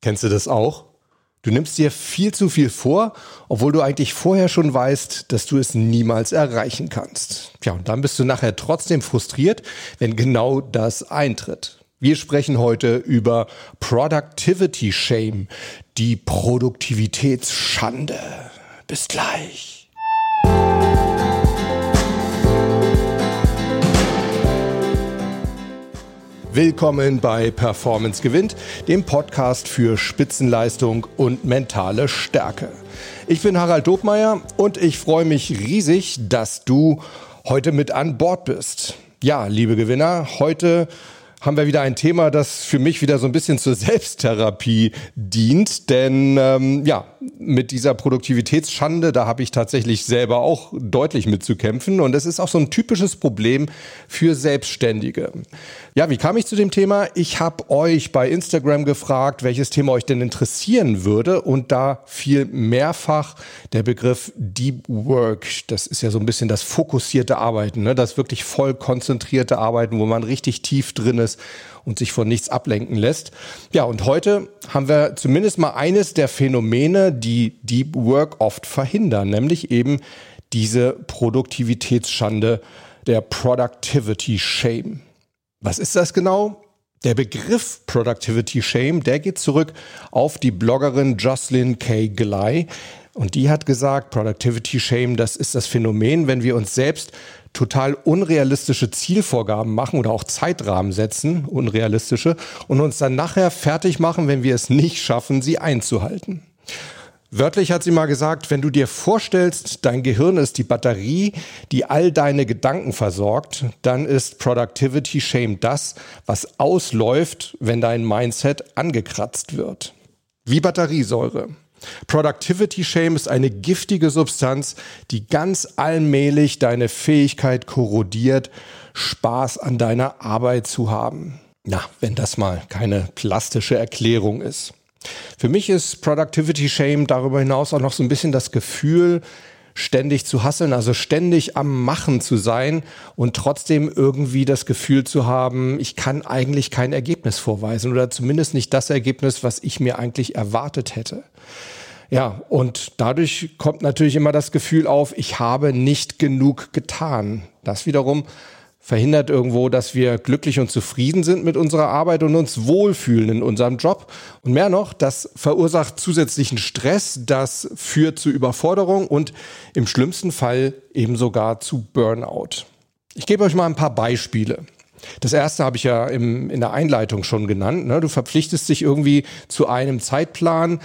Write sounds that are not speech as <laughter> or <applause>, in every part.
Kennst du das auch? Du nimmst dir viel zu viel vor, obwohl du eigentlich vorher schon weißt, dass du es niemals erreichen kannst. Tja, und dann bist du nachher trotzdem frustriert, wenn genau das eintritt. Wir sprechen heute über Productivity Shame, die Produktivitätsschande. Bis gleich. Willkommen bei Performance gewinnt, dem Podcast für Spitzenleistung und mentale Stärke. Ich bin Harald Dobmeier und ich freue mich riesig, dass du heute mit an Bord bist. Ja, liebe Gewinner, heute haben wir wieder ein Thema, das für mich wieder so ein bisschen zur Selbsttherapie dient. Denn ähm, ja, mit dieser Produktivitätsschande, da habe ich tatsächlich selber auch deutlich mitzukämpfen. Und es ist auch so ein typisches Problem für Selbstständige. Ja, wie kam ich zu dem Thema? Ich habe euch bei Instagram gefragt, welches Thema euch denn interessieren würde. Und da fiel mehrfach der Begriff Deep Work. Das ist ja so ein bisschen das fokussierte Arbeiten, ne? das wirklich voll konzentrierte Arbeiten, wo man richtig tief drin ist und sich von nichts ablenken lässt. Ja, und heute haben wir zumindest mal eines der Phänomene, die Deep Work oft verhindern, nämlich eben diese Produktivitätsschande, der Productivity Shame. Was ist das genau? Der Begriff Productivity Shame, der geht zurück auf die Bloggerin Jocelyn K. Glei. Und die hat gesagt, Productivity Shame, das ist das Phänomen, wenn wir uns selbst total unrealistische Zielvorgaben machen oder auch Zeitrahmen setzen, unrealistische, und uns dann nachher fertig machen, wenn wir es nicht schaffen, sie einzuhalten. Wörtlich hat sie mal gesagt, wenn du dir vorstellst, dein Gehirn ist die Batterie, die all deine Gedanken versorgt, dann ist Productivity Shame das, was ausläuft, wenn dein Mindset angekratzt wird. Wie Batteriesäure. Productivity Shame ist eine giftige Substanz, die ganz allmählich deine Fähigkeit korrodiert, Spaß an deiner Arbeit zu haben. Na, wenn das mal keine plastische Erklärung ist. Für mich ist Productivity Shame darüber hinaus auch noch so ein bisschen das Gefühl, ständig zu hasseln, also ständig am Machen zu sein und trotzdem irgendwie das Gefühl zu haben, ich kann eigentlich kein Ergebnis vorweisen oder zumindest nicht das Ergebnis, was ich mir eigentlich erwartet hätte. Ja, und dadurch kommt natürlich immer das Gefühl auf, ich habe nicht genug getan. Das wiederum verhindert irgendwo, dass wir glücklich und zufrieden sind mit unserer Arbeit und uns wohlfühlen in unserem Job. Und mehr noch, das verursacht zusätzlichen Stress, das führt zu Überforderung und im schlimmsten Fall eben sogar zu Burnout. Ich gebe euch mal ein paar Beispiele. Das erste habe ich ja im, in der Einleitung schon genannt. Ne? Du verpflichtest dich irgendwie zu einem Zeitplan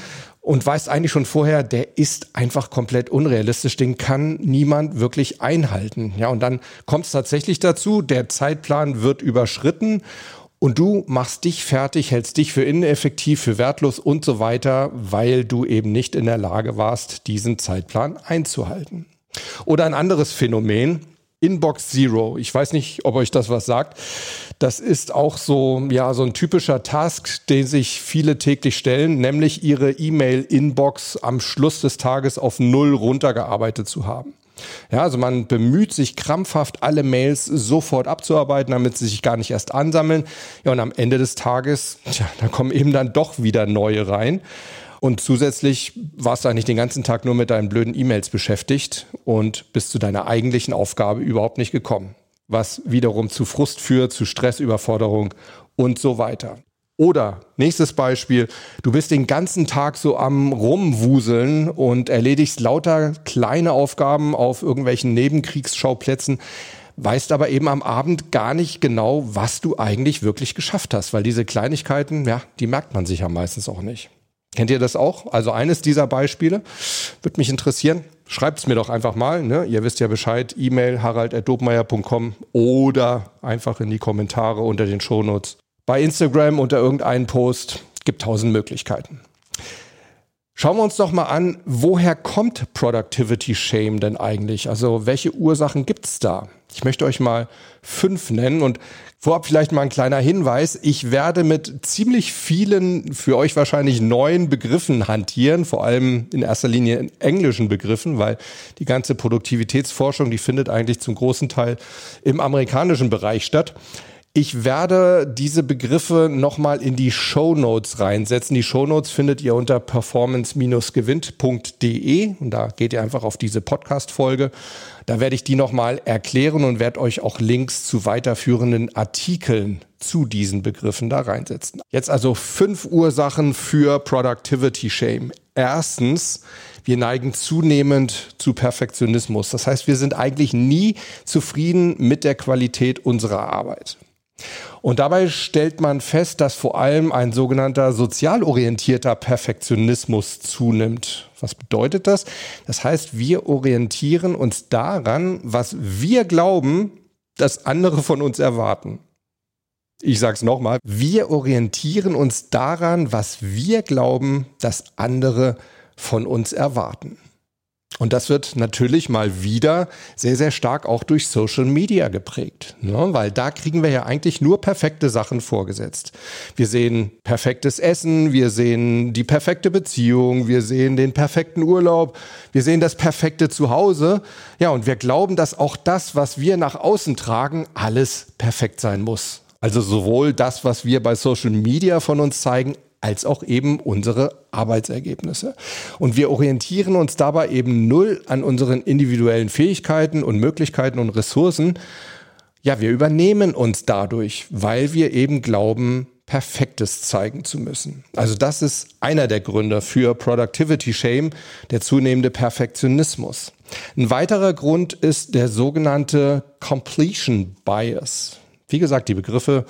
und weißt eigentlich schon vorher, der ist einfach komplett unrealistisch, den kann niemand wirklich einhalten. Ja, und dann kommt es tatsächlich dazu, der Zeitplan wird überschritten und du machst dich fertig, hältst dich für ineffektiv, für wertlos und so weiter, weil du eben nicht in der Lage warst, diesen Zeitplan einzuhalten. Oder ein anderes Phänomen, Inbox Zero. Ich weiß nicht, ob euch das was sagt. Das ist auch so, ja, so ein typischer Task, den sich viele täglich stellen, nämlich ihre E-Mail-Inbox am Schluss des Tages auf Null runtergearbeitet zu haben. Ja, also man bemüht sich krampfhaft, alle Mails sofort abzuarbeiten, damit sie sich gar nicht erst ansammeln. Ja, und am Ende des Tages, tja, da kommen eben dann doch wieder neue rein. Und zusätzlich warst du eigentlich den ganzen Tag nur mit deinen blöden E-Mails beschäftigt und bist zu deiner eigentlichen Aufgabe überhaupt nicht gekommen. Was wiederum zu Frust führt, zu Stressüberforderung und so weiter. Oder nächstes Beispiel, du bist den ganzen Tag so am Rumwuseln und erledigst lauter kleine Aufgaben auf irgendwelchen Nebenkriegsschauplätzen, weißt aber eben am Abend gar nicht genau, was du eigentlich wirklich geschafft hast, weil diese Kleinigkeiten, ja, die merkt man sich ja meistens auch nicht. Kennt ihr das auch? Also eines dieser Beispiele würde mich interessieren. Schreibt es mir doch einfach mal. Ne? Ihr wisst ja Bescheid. E-Mail harald.dobmeier.com oder einfach in die Kommentare unter den Shownotes. Bei Instagram unter irgendeinen Post. Gibt tausend Möglichkeiten. Schauen wir uns doch mal an, woher kommt Productivity Shame denn eigentlich? Also welche Ursachen gibt's da? Ich möchte euch mal fünf nennen und vorab vielleicht mal ein kleiner Hinweis. Ich werde mit ziemlich vielen, für euch wahrscheinlich neuen Begriffen hantieren, vor allem in erster Linie in englischen Begriffen, weil die ganze Produktivitätsforschung, die findet eigentlich zum großen Teil im amerikanischen Bereich statt. Ich werde diese Begriffe nochmal in die Show Notes reinsetzen. Die Show Notes findet ihr unter performance-gewinnt.de und da geht ihr einfach auf diese Podcast-Folge. Da werde ich die nochmal erklären und werde euch auch Links zu weiterführenden Artikeln zu diesen Begriffen da reinsetzen. Jetzt also fünf Ursachen für Productivity Shame. Erstens, wir neigen zunehmend zu Perfektionismus. Das heißt, wir sind eigentlich nie zufrieden mit der Qualität unserer Arbeit. Und dabei stellt man fest, dass vor allem ein sogenannter sozial orientierter Perfektionismus zunimmt. Was bedeutet das? Das heißt, wir orientieren uns daran, was wir glauben, dass andere von uns erwarten. Ich sage es nochmal, wir orientieren uns daran, was wir glauben, dass andere von uns erwarten. Und das wird natürlich mal wieder sehr, sehr stark auch durch Social Media geprägt, ne? weil da kriegen wir ja eigentlich nur perfekte Sachen vorgesetzt. Wir sehen perfektes Essen, wir sehen die perfekte Beziehung, wir sehen den perfekten Urlaub, wir sehen das perfekte Zuhause. Ja, und wir glauben, dass auch das, was wir nach außen tragen, alles perfekt sein muss. Also sowohl das, was wir bei Social Media von uns zeigen, als auch eben unsere Arbeitsergebnisse. Und wir orientieren uns dabei eben null an unseren individuellen Fähigkeiten und Möglichkeiten und Ressourcen. Ja, wir übernehmen uns dadurch, weil wir eben glauben, Perfektes zeigen zu müssen. Also das ist einer der Gründe für Productivity Shame, der zunehmende Perfektionismus. Ein weiterer Grund ist der sogenannte Completion Bias. Wie gesagt, die Begriffe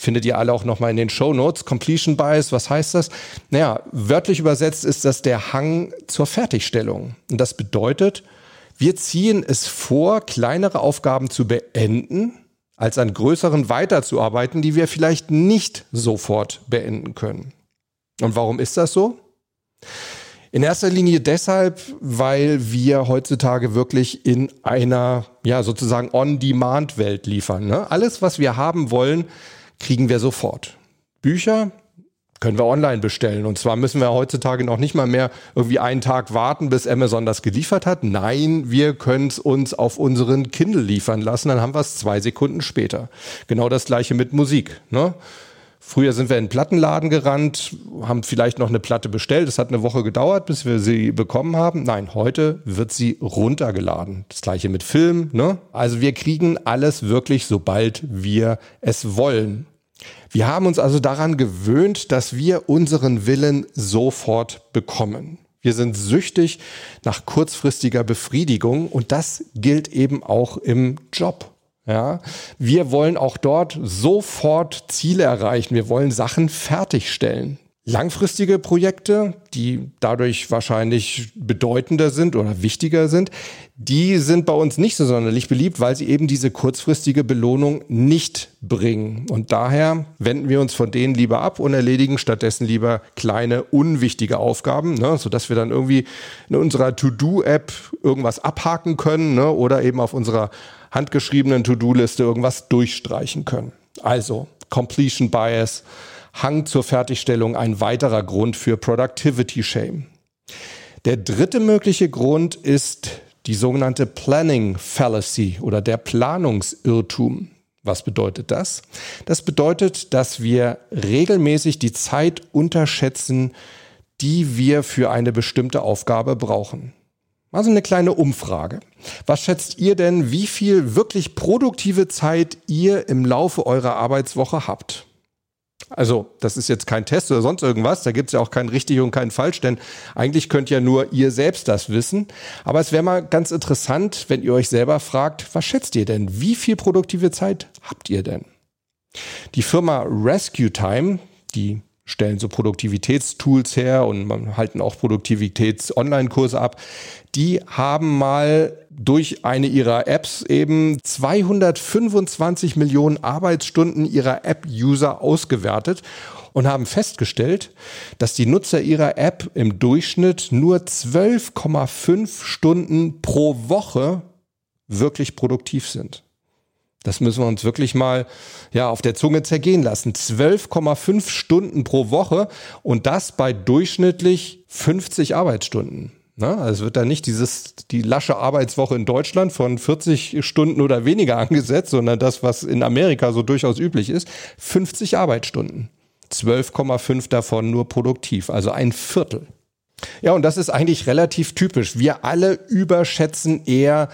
findet ihr alle auch nochmal in den Show Notes. Completion Bias, was heißt das? Naja, wörtlich übersetzt ist das der Hang zur Fertigstellung. Und das bedeutet, wir ziehen es vor, kleinere Aufgaben zu beenden, als an größeren weiterzuarbeiten, die wir vielleicht nicht sofort beenden können. Und warum ist das so? In erster Linie deshalb, weil wir heutzutage wirklich in einer, ja, sozusagen On-Demand-Welt liefern. Ne? Alles, was wir haben wollen, kriegen wir sofort. Bücher können wir online bestellen. Und zwar müssen wir heutzutage noch nicht mal mehr irgendwie einen Tag warten, bis Amazon das geliefert hat. Nein, wir können es uns auf unseren Kindle liefern lassen, dann haben wir es zwei Sekunden später. Genau das gleiche mit Musik. Ne? Früher sind wir in einen Plattenladen gerannt, haben vielleicht noch eine Platte bestellt. Es hat eine Woche gedauert, bis wir sie bekommen haben. Nein, heute wird sie runtergeladen. Das gleiche mit Film. Ne? Also wir kriegen alles wirklich, sobald wir es wollen. Wir haben uns also daran gewöhnt, dass wir unseren Willen sofort bekommen. Wir sind süchtig nach kurzfristiger Befriedigung und das gilt eben auch im Job. Ja, wir wollen auch dort sofort Ziele erreichen. Wir wollen Sachen fertigstellen. Langfristige Projekte, die dadurch wahrscheinlich bedeutender sind oder wichtiger sind, die sind bei uns nicht so sonderlich beliebt, weil sie eben diese kurzfristige Belohnung nicht bringen. Und daher wenden wir uns von denen lieber ab und erledigen stattdessen lieber kleine, unwichtige Aufgaben, ne, sodass wir dann irgendwie in unserer To-Do-App irgendwas abhaken können ne, oder eben auf unserer handgeschriebenen To-Do-Liste irgendwas durchstreichen können. Also Completion Bias Hang zur Fertigstellung ein weiterer Grund für Productivity Shame. Der dritte mögliche Grund ist die sogenannte Planning Fallacy oder der Planungsirrtum. Was bedeutet das? Das bedeutet, dass wir regelmäßig die Zeit unterschätzen, die wir für eine bestimmte Aufgabe brauchen. Also eine kleine Umfrage. Was schätzt ihr denn, wie viel wirklich produktive Zeit ihr im Laufe eurer Arbeitswoche habt? Also, das ist jetzt kein Test oder sonst irgendwas. Da gibt es ja auch kein richtig und kein falsch, denn eigentlich könnt ja nur ihr selbst das wissen. Aber es wäre mal ganz interessant, wenn ihr euch selber fragt, was schätzt ihr denn? Wie viel produktive Zeit habt ihr denn? Die Firma Rescue Time, die stellen so Produktivitätstools her und halten auch Produktivitäts-Online-Kurse ab. Die haben mal durch eine ihrer Apps eben 225 Millionen Arbeitsstunden ihrer App-User ausgewertet und haben festgestellt, dass die Nutzer ihrer App im Durchschnitt nur 12,5 Stunden pro Woche wirklich produktiv sind. Das müssen wir uns wirklich mal ja, auf der Zunge zergehen lassen. 12,5 Stunden pro Woche und das bei durchschnittlich 50 Arbeitsstunden. Ne? Also wird da nicht dieses, die lasche Arbeitswoche in Deutschland von 40 Stunden oder weniger <laughs> angesetzt, sondern das, was in Amerika so durchaus üblich ist, 50 Arbeitsstunden. 12,5 davon nur produktiv, also ein Viertel. Ja, und das ist eigentlich relativ typisch. Wir alle überschätzen eher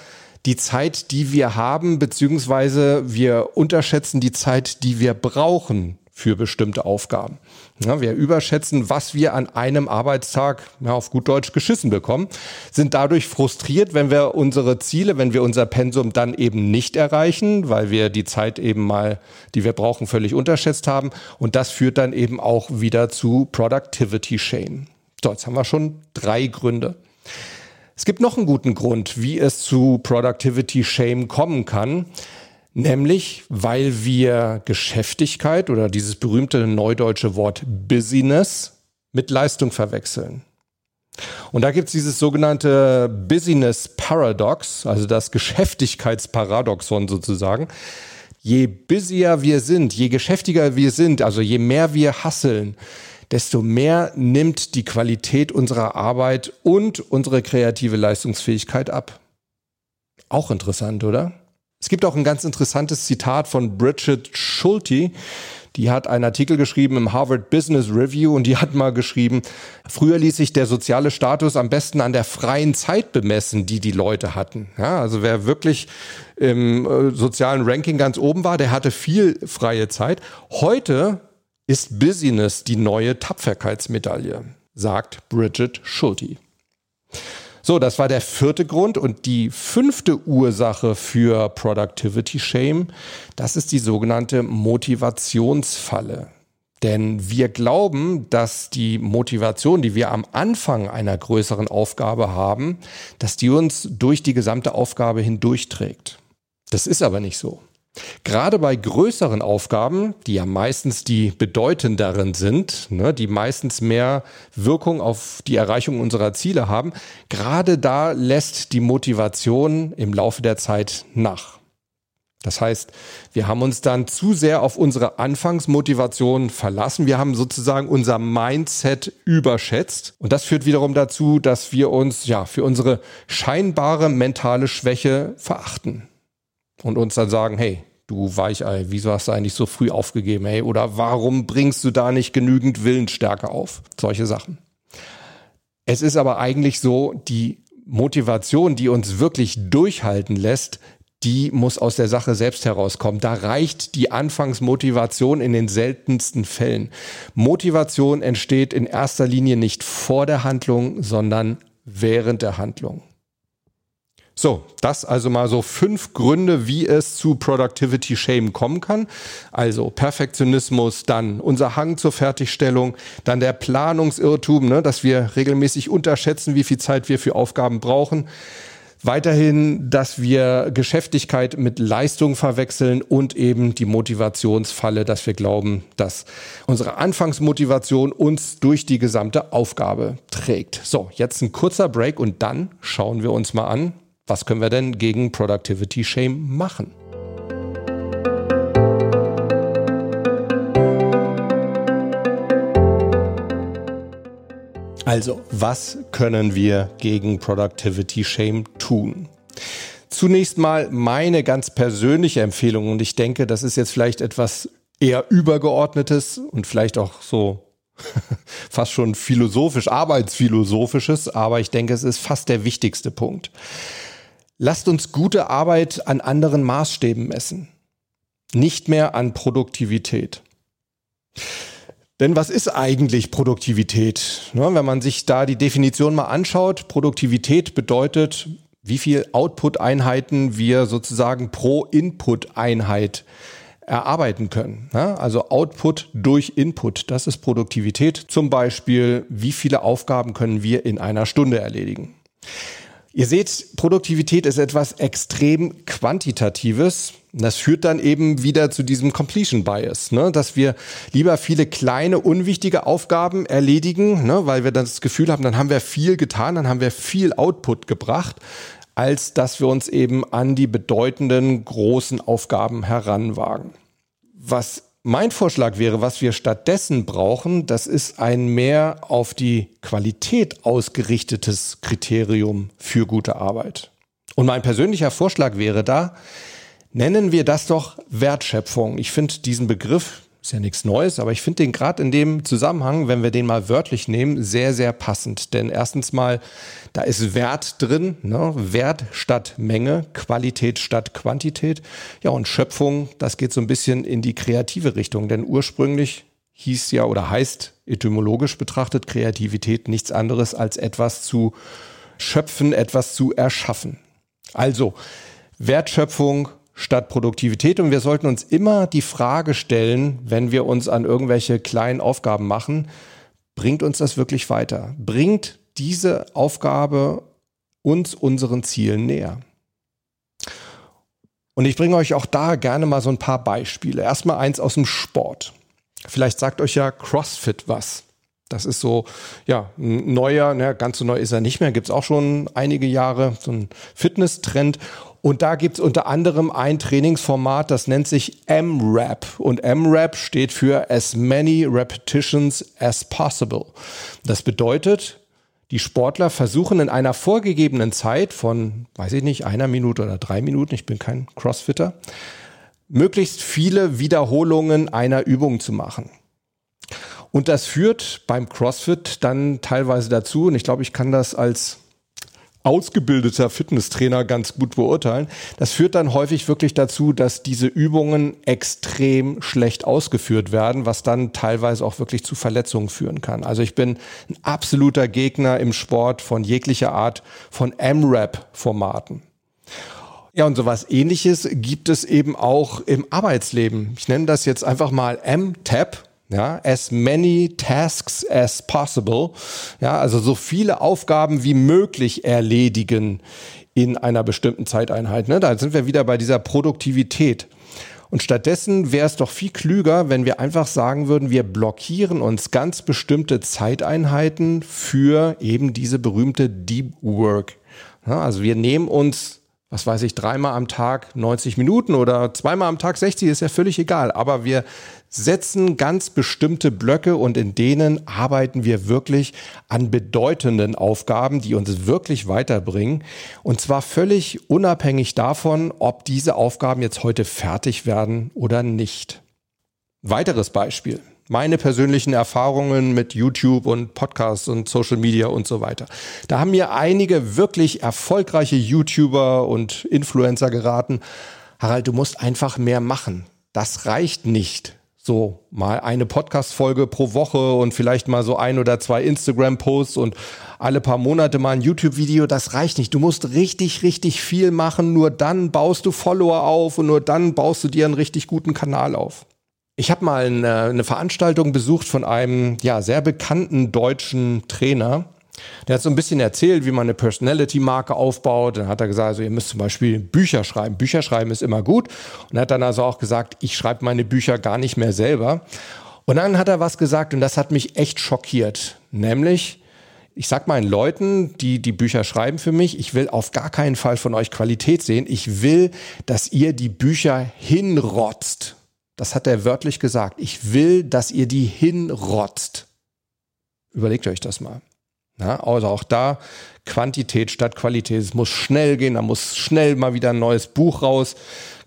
die Zeit, die wir haben, beziehungsweise wir unterschätzen die Zeit, die wir brauchen für bestimmte Aufgaben. Ja, wir überschätzen, was wir an einem Arbeitstag ja, auf gut Deutsch geschissen bekommen, sind dadurch frustriert, wenn wir unsere Ziele, wenn wir unser Pensum dann eben nicht erreichen, weil wir die Zeit eben mal, die wir brauchen, völlig unterschätzt haben. Und das führt dann eben auch wieder zu Productivity Shame. So, jetzt haben wir schon drei Gründe. Es gibt noch einen guten Grund, wie es zu Productivity Shame kommen kann. Nämlich, weil wir Geschäftigkeit oder dieses berühmte neudeutsche Wort Business mit Leistung verwechseln. Und da gibt es dieses sogenannte Business Paradox, also das Geschäftigkeitsparadoxon sozusagen. Je busier wir sind, je geschäftiger wir sind, also je mehr wir hasseln, desto mehr nimmt die Qualität unserer Arbeit und unsere kreative Leistungsfähigkeit ab. Auch interessant, oder? Es gibt auch ein ganz interessantes Zitat von Bridget Schulte. Die hat einen Artikel geschrieben im Harvard Business Review und die hat mal geschrieben, früher ließ sich der soziale Status am besten an der freien Zeit bemessen, die die Leute hatten. Ja, also wer wirklich im äh, sozialen Ranking ganz oben war, der hatte viel freie Zeit. Heute ist Business die neue Tapferkeitsmedaille, sagt Bridget Schulte. So, das war der vierte Grund. Und die fünfte Ursache für Productivity Shame, das ist die sogenannte Motivationsfalle. Denn wir glauben, dass die Motivation, die wir am Anfang einer größeren Aufgabe haben, dass die uns durch die gesamte Aufgabe hindurchträgt. Das ist aber nicht so. Gerade bei größeren Aufgaben, die ja meistens die bedeutenderen sind, ne, die meistens mehr Wirkung auf die Erreichung unserer Ziele haben, gerade da lässt die Motivation im Laufe der Zeit nach. Das heißt, wir haben uns dann zu sehr auf unsere Anfangsmotivation verlassen. Wir haben sozusagen unser Mindset überschätzt. Und das führt wiederum dazu, dass wir uns ja für unsere scheinbare mentale Schwäche verachten und uns dann sagen, hey, du Weichei, wieso hast du eigentlich so früh aufgegeben, hey, oder warum bringst du da nicht genügend Willensstärke auf? Solche Sachen. Es ist aber eigentlich so, die Motivation, die uns wirklich durchhalten lässt, die muss aus der Sache selbst herauskommen. Da reicht die Anfangsmotivation in den seltensten Fällen. Motivation entsteht in erster Linie nicht vor der Handlung, sondern während der Handlung. So, das also mal so fünf Gründe, wie es zu Productivity Shame kommen kann. Also Perfektionismus, dann unser Hang zur Fertigstellung, dann der Planungsirrtum, ne, dass wir regelmäßig unterschätzen, wie viel Zeit wir für Aufgaben brauchen. Weiterhin, dass wir Geschäftigkeit mit Leistung verwechseln und eben die Motivationsfalle, dass wir glauben, dass unsere Anfangsmotivation uns durch die gesamte Aufgabe trägt. So, jetzt ein kurzer Break und dann schauen wir uns mal an, was können wir denn gegen Productivity Shame machen? Also, was können wir gegen Productivity Shame tun? Zunächst mal meine ganz persönliche Empfehlung und ich denke, das ist jetzt vielleicht etwas eher übergeordnetes und vielleicht auch so <laughs> fast schon philosophisch, arbeitsphilosophisches, aber ich denke, es ist fast der wichtigste Punkt. Lasst uns gute Arbeit an anderen Maßstäben messen, nicht mehr an Produktivität. Denn was ist eigentlich Produktivität? wenn man sich da die Definition mal anschaut, Produktivität bedeutet, wie viel Output-Einheiten wir sozusagen pro Input-Einheit erarbeiten können. Also Output durch Input, das ist Produktivität. Zum Beispiel, wie viele Aufgaben können wir in einer Stunde erledigen. Ihr seht, Produktivität ist etwas extrem Quantitatives. Das führt dann eben wieder zu diesem Completion Bias, ne? dass wir lieber viele kleine, unwichtige Aufgaben erledigen, ne? weil wir dann das Gefühl haben, dann haben wir viel getan, dann haben wir viel Output gebracht, als dass wir uns eben an die bedeutenden, großen Aufgaben heranwagen. Was Mein Vorschlag wäre, was wir stattdessen brauchen, das ist ein mehr auf die Qualität ausgerichtetes Kriterium für gute Arbeit. Und mein persönlicher Vorschlag wäre da, nennen wir das doch Wertschöpfung. Ich finde diesen Begriff ist ja nichts Neues, aber ich finde den gerade in dem Zusammenhang, wenn wir den mal wörtlich nehmen, sehr, sehr passend. Denn erstens mal, da ist Wert drin, ne? Wert statt Menge, Qualität statt Quantität. Ja, und Schöpfung, das geht so ein bisschen in die kreative Richtung. Denn ursprünglich hieß ja oder heißt etymologisch betrachtet Kreativität nichts anderes als etwas zu schöpfen, etwas zu erschaffen. Also Wertschöpfung, statt Produktivität. Und wir sollten uns immer die Frage stellen, wenn wir uns an irgendwelche kleinen Aufgaben machen, bringt uns das wirklich weiter? Bringt diese Aufgabe uns unseren Zielen näher? Und ich bringe euch auch da gerne mal so ein paar Beispiele. Erstmal eins aus dem Sport. Vielleicht sagt euch ja CrossFit was. Das ist so, ja, ein neuer, ne, ganz so neu ist er nicht mehr, gibt es auch schon einige Jahre, so ein Fitness-Trend. Und da gibt es unter anderem ein Trainingsformat, das nennt sich M-Rap. Und M-Rap steht für As Many Repetitions as Possible. Das bedeutet, die Sportler versuchen in einer vorgegebenen Zeit von, weiß ich nicht, einer Minute oder drei Minuten, ich bin kein Crossfitter, möglichst viele Wiederholungen einer Übung zu machen. Und das führt beim CrossFit dann teilweise dazu, und ich glaube, ich kann das als ausgebildeter Fitnesstrainer ganz gut beurteilen. Das führt dann häufig wirklich dazu, dass diese Übungen extrem schlecht ausgeführt werden, was dann teilweise auch wirklich zu Verletzungen führen kann. Also ich bin ein absoluter Gegner im Sport von jeglicher Art von M-Rap-Formaten. Ja, und sowas ähnliches gibt es eben auch im Arbeitsleben. Ich nenne das jetzt einfach mal M-Tap ja, as many tasks as possible. Ja, also so viele Aufgaben wie möglich erledigen in einer bestimmten Zeiteinheit. Ne? Da sind wir wieder bei dieser Produktivität. Und stattdessen wäre es doch viel klüger, wenn wir einfach sagen würden, wir blockieren uns ganz bestimmte Zeiteinheiten für eben diese berühmte Deep Work. Ja, also wir nehmen uns was weiß ich, dreimal am Tag 90 Minuten oder zweimal am Tag 60, ist ja völlig egal. Aber wir setzen ganz bestimmte Blöcke und in denen arbeiten wir wirklich an bedeutenden Aufgaben, die uns wirklich weiterbringen. Und zwar völlig unabhängig davon, ob diese Aufgaben jetzt heute fertig werden oder nicht. Weiteres Beispiel. Meine persönlichen Erfahrungen mit YouTube und Podcasts und Social Media und so weiter. Da haben mir einige wirklich erfolgreiche YouTuber und Influencer geraten. Harald, du musst einfach mehr machen. Das reicht nicht so mal eine Podcast-Folge pro Woche und vielleicht mal so ein oder zwei Instagram-Posts und alle paar Monate mal ein YouTube-Video, das reicht nicht. Du musst richtig, richtig viel machen. Nur dann baust du Follower auf und nur dann baust du dir einen richtig guten Kanal auf. Ich habe mal eine, eine Veranstaltung besucht von einem ja sehr bekannten deutschen Trainer der hat so ein bisschen erzählt, wie man eine Personality-Marke aufbaut. Dann hat er gesagt, also ihr müsst zum Beispiel Bücher schreiben. Bücher schreiben ist immer gut. Und hat dann also auch gesagt, ich schreibe meine Bücher gar nicht mehr selber. Und dann hat er was gesagt und das hat mich echt schockiert. Nämlich, ich sag meinen Leuten, die die Bücher schreiben für mich, ich will auf gar keinen Fall von euch Qualität sehen. Ich will, dass ihr die Bücher hinrotzt. Das hat er wörtlich gesagt. Ich will, dass ihr die hinrotzt. Überlegt euch das mal. Ja, also auch da Quantität statt Qualität. Es muss schnell gehen, da muss schnell mal wieder ein neues Buch raus.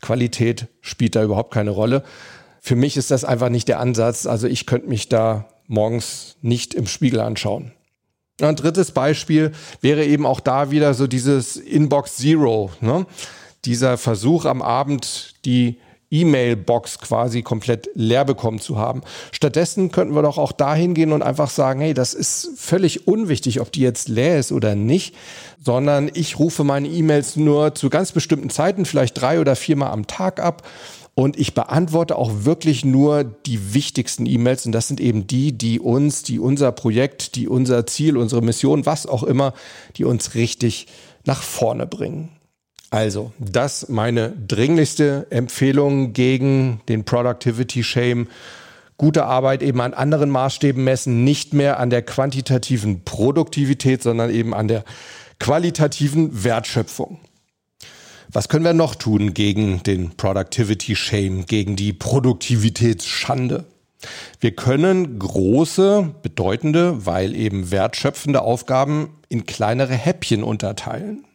Qualität spielt da überhaupt keine Rolle. Für mich ist das einfach nicht der Ansatz. Also ich könnte mich da morgens nicht im Spiegel anschauen. Ein drittes Beispiel wäre eben auch da wieder so dieses Inbox Zero. Ne? Dieser Versuch am Abend, die E-Mail-Box quasi komplett leer bekommen zu haben. Stattdessen könnten wir doch auch dahin gehen und einfach sagen, hey, das ist völlig unwichtig, ob die jetzt leer ist oder nicht, sondern ich rufe meine E-Mails nur zu ganz bestimmten Zeiten, vielleicht drei oder viermal am Tag ab. Und ich beantworte auch wirklich nur die wichtigsten E-Mails. Und das sind eben die, die uns, die unser Projekt, die unser Ziel, unsere Mission, was auch immer, die uns richtig nach vorne bringen. Also, das meine dringlichste Empfehlung gegen den Productivity Shame. Gute Arbeit eben an anderen Maßstäben messen, nicht mehr an der quantitativen Produktivität, sondern eben an der qualitativen Wertschöpfung. Was können wir noch tun gegen den Productivity Shame, gegen die Produktivitätsschande? Wir können große, bedeutende, weil eben wertschöpfende Aufgaben in kleinere Häppchen unterteilen.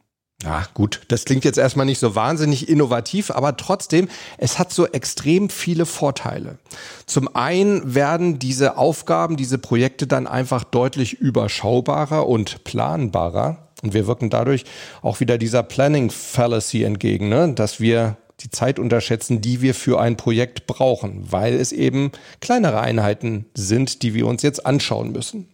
Ja, gut, das klingt jetzt erstmal nicht so wahnsinnig innovativ, aber trotzdem, es hat so extrem viele Vorteile. Zum einen werden diese Aufgaben, diese Projekte dann einfach deutlich überschaubarer und planbarer. Und wir wirken dadurch auch wieder dieser Planning Fallacy entgegen, ne? dass wir die Zeit unterschätzen, die wir für ein Projekt brauchen, weil es eben kleinere Einheiten sind, die wir uns jetzt anschauen müssen.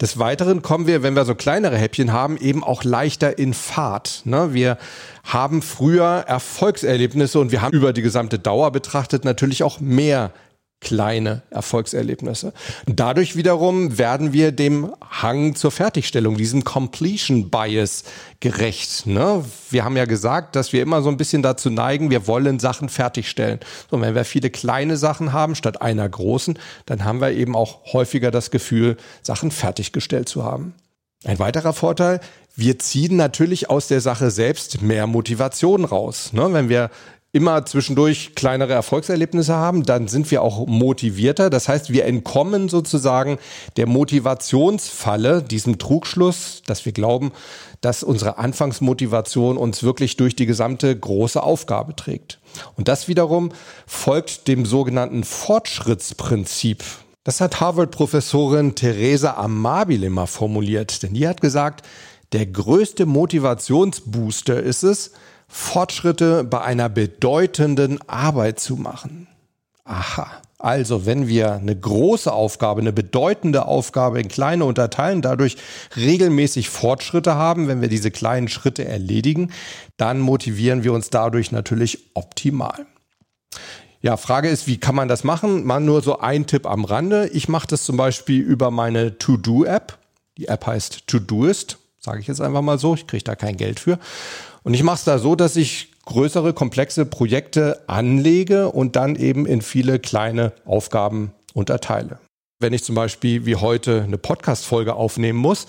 Des Weiteren kommen wir, wenn wir so kleinere Häppchen haben, eben auch leichter in Fahrt. Ne? Wir haben früher Erfolgserlebnisse und wir haben über die gesamte Dauer betrachtet natürlich auch mehr kleine Erfolgserlebnisse. Dadurch wiederum werden wir dem Hang zur Fertigstellung, diesem Completion Bias gerecht. Ne? Wir haben ja gesagt, dass wir immer so ein bisschen dazu neigen, wir wollen Sachen fertigstellen. So, wenn wir viele kleine Sachen haben statt einer großen, dann haben wir eben auch häufiger das Gefühl, Sachen fertiggestellt zu haben. Ein weiterer Vorteil, wir ziehen natürlich aus der Sache selbst mehr Motivation raus. Ne? Wenn wir immer zwischendurch kleinere Erfolgserlebnisse haben, dann sind wir auch motivierter. Das heißt, wir entkommen sozusagen der Motivationsfalle, diesem Trugschluss, dass wir glauben, dass unsere Anfangsmotivation uns wirklich durch die gesamte große Aufgabe trägt. Und das wiederum folgt dem sogenannten Fortschrittsprinzip. Das hat Harvard-Professorin Theresa Amabile mal formuliert, denn die hat gesagt, der größte Motivationsbooster ist es, Fortschritte bei einer bedeutenden Arbeit zu machen. Aha. Also, wenn wir eine große Aufgabe, eine bedeutende Aufgabe in kleine unterteilen, dadurch regelmäßig Fortschritte haben, wenn wir diese kleinen Schritte erledigen, dann motivieren wir uns dadurch natürlich optimal. Ja, Frage ist, wie kann man das machen? Mal nur so ein Tipp am Rande. Ich mache das zum Beispiel über meine To-Do-App. Die App heißt To-Doist, sage ich jetzt einfach mal so. Ich kriege da kein Geld für. Und ich mache es da so, dass ich größere, komplexe Projekte anlege und dann eben in viele kleine Aufgaben unterteile. Wenn ich zum Beispiel wie heute eine Podcast-Folge aufnehmen muss,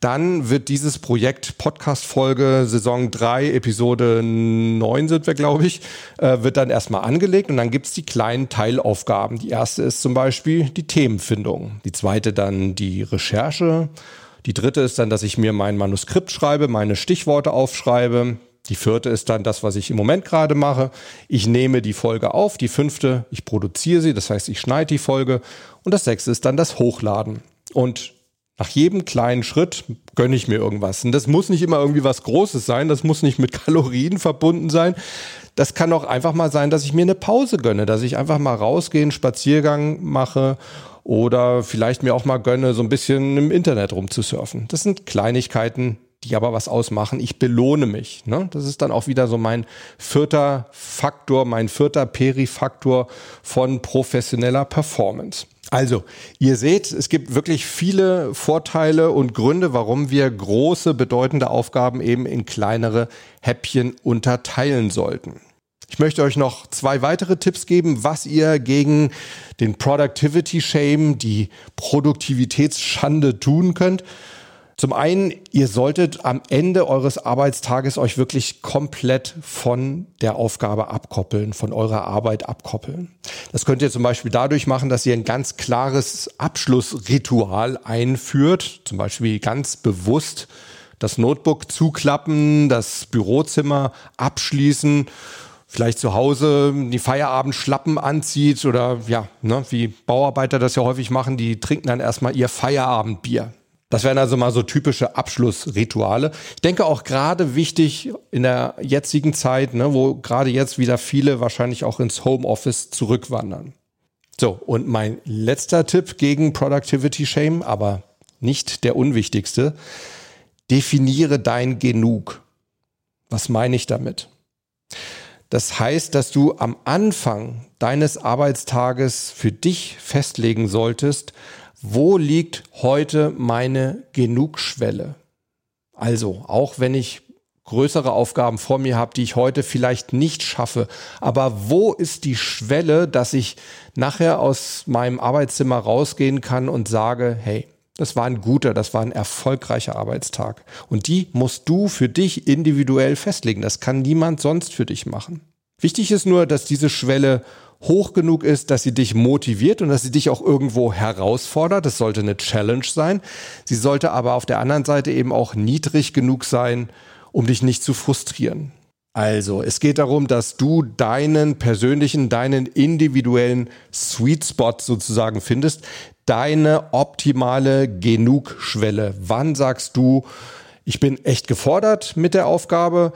dann wird dieses Projekt Podcast-Folge Saison 3, Episode 9 sind wir, glaube ich, äh, wird dann erstmal angelegt und dann gibt's die kleinen Teilaufgaben. Die erste ist zum Beispiel die Themenfindung, die zweite dann die Recherche die dritte ist dann, dass ich mir mein Manuskript schreibe, meine Stichworte aufschreibe. Die vierte ist dann das, was ich im Moment gerade mache. Ich nehme die Folge auf. Die fünfte, ich produziere sie, das heißt, ich schneide die Folge. Und das sechste ist dann das Hochladen. Und nach jedem kleinen Schritt gönne ich mir irgendwas. Und das muss nicht immer irgendwie was Großes sein, das muss nicht mit <laughs> Kalorien verbunden sein. Das kann auch einfach mal sein, dass ich mir eine Pause gönne, dass ich einfach mal rausgehe, einen Spaziergang mache oder vielleicht mir auch mal gönne, so ein bisschen im Internet rumzusurfen. Das sind Kleinigkeiten, die aber was ausmachen. Ich belohne mich. Ne? Das ist dann auch wieder so mein vierter Faktor, mein vierter Perifaktor von professioneller Performance. Also, ihr seht, es gibt wirklich viele Vorteile und Gründe, warum wir große, bedeutende Aufgaben eben in kleinere Häppchen unterteilen sollten. Ich möchte euch noch zwei weitere Tipps geben, was ihr gegen den Productivity Shame, die Produktivitätsschande tun könnt. Zum einen, ihr solltet am Ende eures Arbeitstages euch wirklich komplett von der Aufgabe abkoppeln, von eurer Arbeit abkoppeln. Das könnt ihr zum Beispiel dadurch machen, dass ihr ein ganz klares Abschlussritual einführt, zum Beispiel ganz bewusst das Notebook zuklappen, das Bürozimmer abschließen vielleicht zu Hause die Feierabendschlappen anzieht oder ja, ne, wie Bauarbeiter das ja häufig machen, die trinken dann erstmal ihr Feierabendbier. Das wären also mal so typische Abschlussrituale. Ich denke auch gerade wichtig in der jetzigen Zeit, ne, wo gerade jetzt wieder viele wahrscheinlich auch ins Homeoffice zurückwandern. So, und mein letzter Tipp gegen Productivity Shame, aber nicht der unwichtigste. Definiere dein Genug. Was meine ich damit? Das heißt, dass du am Anfang deines Arbeitstages für dich festlegen solltest, wo liegt heute meine Genugschwelle? Also, auch wenn ich größere Aufgaben vor mir habe, die ich heute vielleicht nicht schaffe, aber wo ist die Schwelle, dass ich nachher aus meinem Arbeitszimmer rausgehen kann und sage, hey, Das war ein guter, das war ein erfolgreicher Arbeitstag. Und die musst du für dich individuell festlegen. Das kann niemand sonst für dich machen. Wichtig ist nur, dass diese Schwelle hoch genug ist, dass sie dich motiviert und dass sie dich auch irgendwo herausfordert. Das sollte eine Challenge sein. Sie sollte aber auf der anderen Seite eben auch niedrig genug sein, um dich nicht zu frustrieren. Also, es geht darum, dass du deinen persönlichen, deinen individuellen Sweet Spot sozusagen findest, deine optimale Genugschwelle. Wann sagst du, ich bin echt gefordert mit der Aufgabe,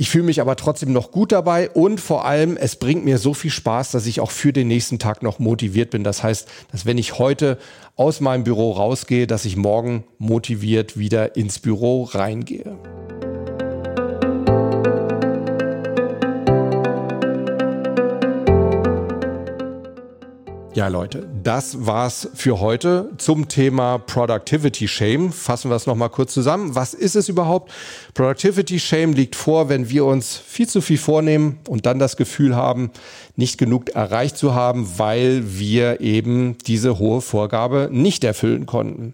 ich fühle mich aber trotzdem noch gut dabei und vor allem, es bringt mir so viel Spaß, dass ich auch für den nächsten Tag noch motiviert bin. Das heißt, dass wenn ich heute aus meinem Büro rausgehe, dass ich morgen motiviert wieder ins Büro reingehe. Ja, Leute, das war's für heute zum Thema Productivity Shame. Fassen wir es nochmal kurz zusammen. Was ist es überhaupt? Productivity Shame liegt vor, wenn wir uns viel zu viel vornehmen und dann das Gefühl haben, nicht genug erreicht zu haben, weil wir eben diese hohe Vorgabe nicht erfüllen konnten.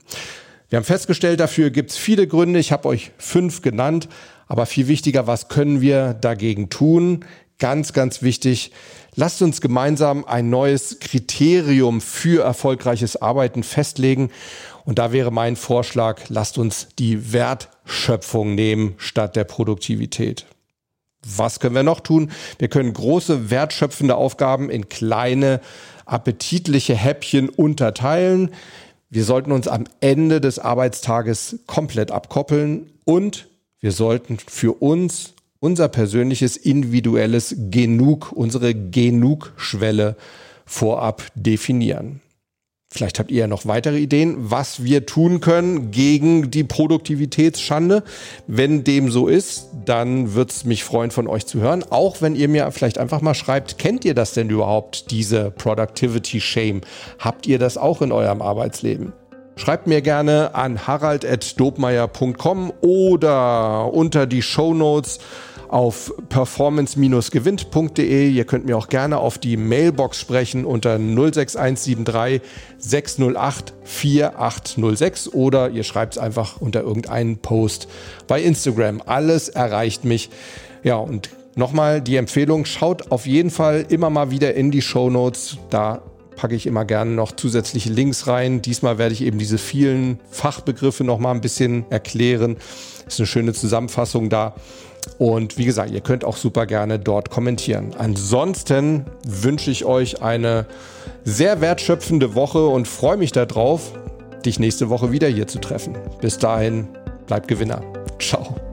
Wir haben festgestellt, dafür gibt es viele Gründe. Ich habe euch fünf genannt. Aber viel wichtiger, was können wir dagegen tun? Ganz, ganz wichtig. Lasst uns gemeinsam ein neues Kriterium für erfolgreiches Arbeiten festlegen. Und da wäre mein Vorschlag, lasst uns die Wertschöpfung nehmen statt der Produktivität. Was können wir noch tun? Wir können große wertschöpfende Aufgaben in kleine, appetitliche Häppchen unterteilen. Wir sollten uns am Ende des Arbeitstages komplett abkoppeln und wir sollten für uns unser persönliches individuelles Genug, unsere Genugschwelle vorab definieren. Vielleicht habt ihr ja noch weitere Ideen, was wir tun können gegen die Produktivitätsschande. Wenn dem so ist, dann würde es mich freuen, von euch zu hören. Auch wenn ihr mir vielleicht einfach mal schreibt, kennt ihr das denn überhaupt, diese Productivity Shame? Habt ihr das auch in eurem Arbeitsleben? Schreibt mir gerne an harald.dobmeier.com oder unter die Show Notes auf performance-gewinnt.de. Ihr könnt mir auch gerne auf die Mailbox sprechen unter 06173 608 4806 oder ihr schreibt es einfach unter irgendeinen Post bei Instagram. Alles erreicht mich. Ja, und nochmal die Empfehlung, schaut auf jeden Fall immer mal wieder in die Show Notes. Da packe ich immer gerne noch zusätzliche Links rein. Diesmal werde ich eben diese vielen Fachbegriffe noch mal ein bisschen erklären. Ist eine schöne Zusammenfassung da. Und wie gesagt, ihr könnt auch super gerne dort kommentieren. Ansonsten wünsche ich euch eine sehr wertschöpfende Woche und freue mich darauf, dich nächste Woche wieder hier zu treffen. Bis dahin, bleibt Gewinner. Ciao.